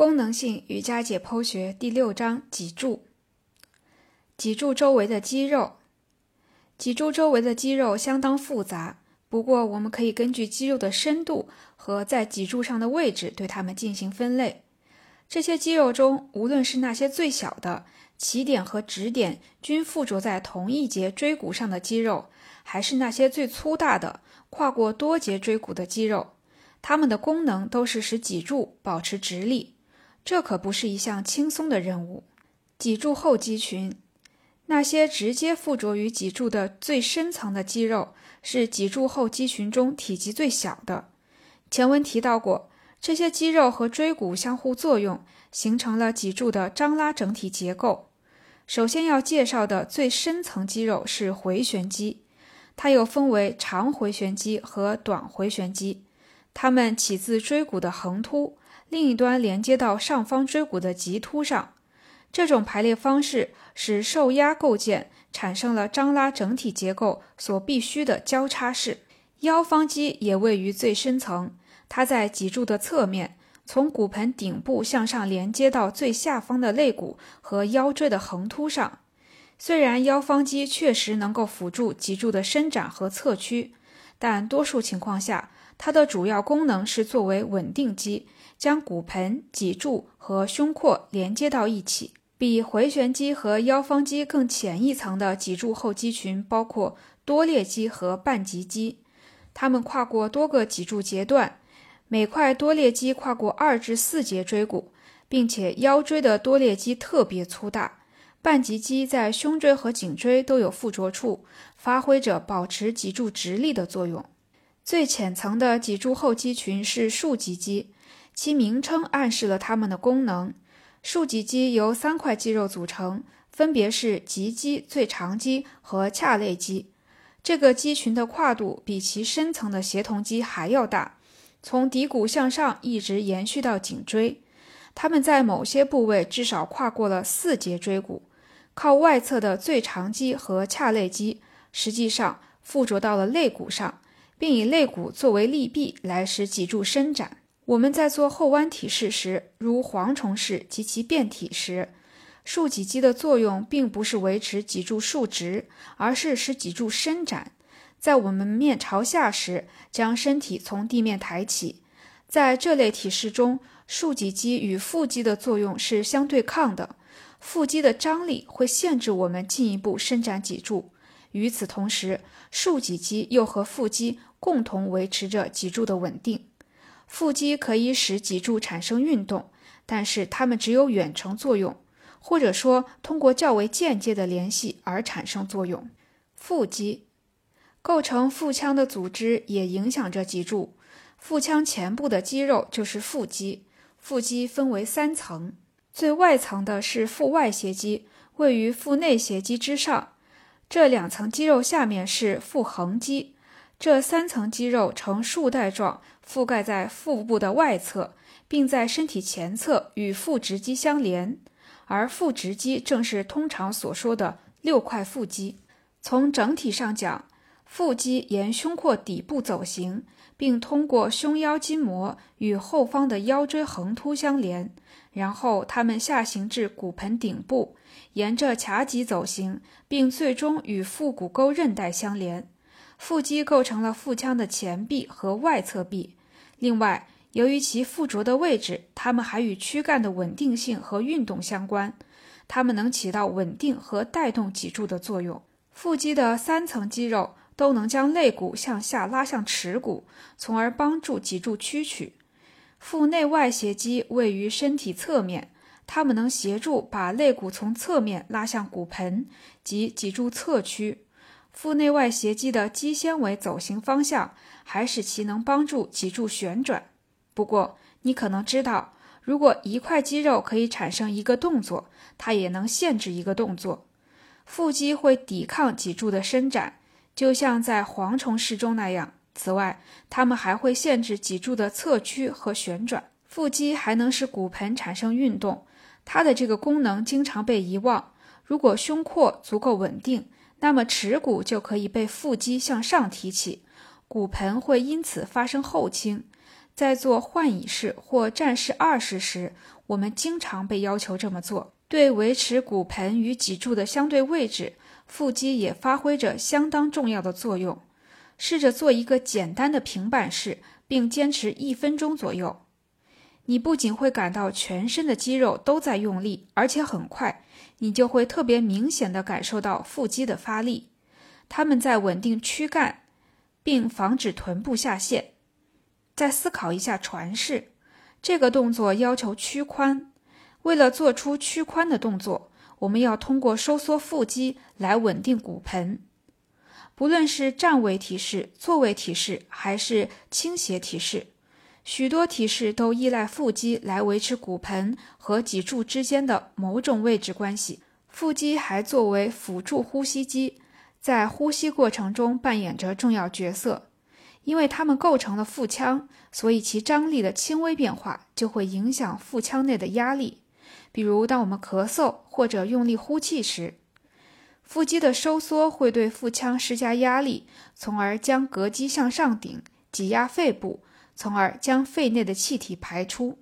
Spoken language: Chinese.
功能性瑜伽解剖学第六章脊柱。脊柱周围的肌肉，脊柱周围的肌肉相当复杂，不过我们可以根据肌肉的深度和在脊柱上的位置对它们进行分类。这些肌肉中，无论是那些最小的起点和止点均附着在同一节椎骨上的肌肉，还是那些最粗大的跨过多节椎骨的肌肉，它们的功能都是使脊柱保持直立。这可不是一项轻松的任务。脊柱后肌群，那些直接附着于脊柱的最深层的肌肉，是脊柱后肌群中体积最小的。前文提到过，这些肌肉和椎骨相互作用，形成了脊柱的张拉整体结构。首先要介绍的最深层肌肉是回旋肌，它又分为长回旋肌和短回旋肌，它们起自椎骨的横突。另一端连接到上方椎骨的棘突上，这种排列方式使受压构件产生了张拉整体结构所必须的交叉式。腰方肌也位于最深层，它在脊柱的侧面，从骨盆顶部向上连接到最下方的肋骨和腰椎的横突上。虽然腰方肌确实能够辅助脊柱的伸展和侧屈，但多数情况下，它的主要功能是作为稳定肌。将骨盆、脊柱和胸廓连接到一起。比回旋肌和腰方肌更浅一层的脊柱后肌群包括多裂肌和半棘肌，它们跨过多个脊柱节段，每块多裂肌跨过二至四节椎骨，并且腰椎的多裂肌特别粗大。半棘肌在胸椎和颈椎都有附着处，发挥着保持脊柱直立的作用。最浅层的脊柱后肌群是竖脊肌。其名称暗示了它们的功能。竖脊肌由三块肌肉组成，分别是棘肌、最长肌和髂肋肌。这个肌群的跨度比其深层的协同肌还要大，从骶骨向上一直延续到颈椎。它们在某些部位至少跨过了四节椎骨。靠外侧的最长肌和髂肋肌实际上附着到了肋骨上，并以肋骨作为力臂来使脊柱伸展。我们在做后弯体式时，如蝗虫式及其变体时，竖脊肌的作用并不是维持脊柱竖直，而是使脊柱伸展。在我们面朝下时，将身体从地面抬起。在这类体式中，竖脊肌与腹肌的作用是相对抗的。腹肌的张力会限制我们进一步伸展脊柱，与此同时，竖脊肌又和腹肌共同维持着脊柱的稳定。腹肌可以使脊柱产生运动，但是它们只有远程作用，或者说通过较为间接的联系而产生作用。腹肌构成腹腔的组织也影响着脊柱。腹腔前部的肌肉就是腹肌。腹肌分为三层，最外层的是腹外斜肌，位于腹内斜肌之上。这两层肌肉下面是腹横肌。这三层肌肉呈束带状覆盖在腹部的外侧，并在身体前侧与腹直肌相连，而腹直肌正是通常所说的六块腹肌。从整体上讲，腹肌沿胸廓底部走行，并通过胸腰筋膜与后方的腰椎横突相连，然后它们下行至骨盆顶部，沿着髂脊走行，并最终与腹股沟韧带相连。腹肌构成了腹腔的前壁和外侧壁。另外，由于其附着的位置，它们还与躯干的稳定性和运动相关。它们能起到稳定和带动脊柱的作用。腹肌的三层肌肉都能将肋骨向下拉向耻骨，从而帮助脊柱屈曲。腹内外斜肌位于身体侧面，它们能协助把肋骨从侧面拉向骨盆及脊柱侧屈。腹内外斜肌的肌纤维走行方向，还使其能帮助脊柱旋转。不过，你可能知道，如果一块肌肉可以产生一个动作，它也能限制一个动作。腹肌会抵抗脊柱的伸展，就像在蝗虫式中那样。此外，它们还会限制脊柱的侧屈和旋转。腹肌还能使骨盆产生运动，它的这个功能经常被遗忘。如果胸廓足够稳定，那么耻骨就可以被腹肌向上提起，骨盆会因此发生后倾。在做换椅式或战士二式时，我们经常被要求这么做。对维持骨盆与脊柱的相对位置，腹肌也发挥着相当重要的作用。试着做一个简单的平板式，并坚持一分钟左右。你不仅会感到全身的肌肉都在用力，而且很快，你就会特别明显的感受到腹肌的发力，他们在稳定躯干，并防止臀部下陷。再思考一下船式，这个动作要求屈髋，为了做出屈髋的动作，我们要通过收缩腹肌来稳定骨盆。不论是站位体式、坐位体式，还是倾斜体式。许多体式都依赖腹肌来维持骨盆和脊柱之间的某种位置关系。腹肌还作为辅助呼吸肌，在呼吸过程中扮演着重要角色。因为它们构成了腹腔，所以其张力的轻微变化就会影响腹腔内的压力。比如，当我们咳嗽或者用力呼气时，腹肌的收缩会对腹腔施加压力，从而将膈肌向上顶，挤压肺部。从而将肺内的气体排出。